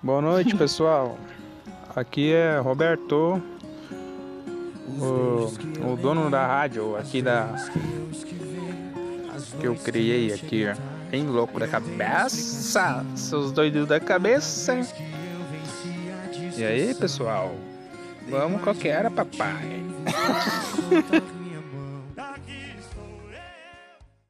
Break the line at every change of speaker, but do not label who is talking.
Boa noite, pessoal. Aqui é Roberto, o, o dono da rádio aqui da que eu criei aqui, bem louco da cabeça, seus doidos da cabeça. E aí, pessoal? Vamos qualquer era, papai.